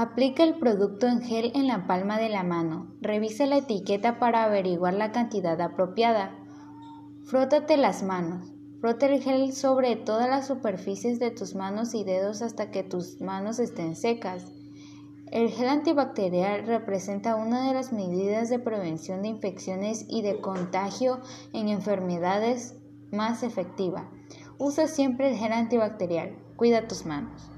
Aplica el producto en gel en la palma de la mano. Revisa la etiqueta para averiguar la cantidad apropiada. Frótate las manos. Frota el gel sobre todas las superficies de tus manos y dedos hasta que tus manos estén secas. El gel antibacterial representa una de las medidas de prevención de infecciones y de contagio en enfermedades más efectiva. Usa siempre el gel antibacterial. Cuida tus manos.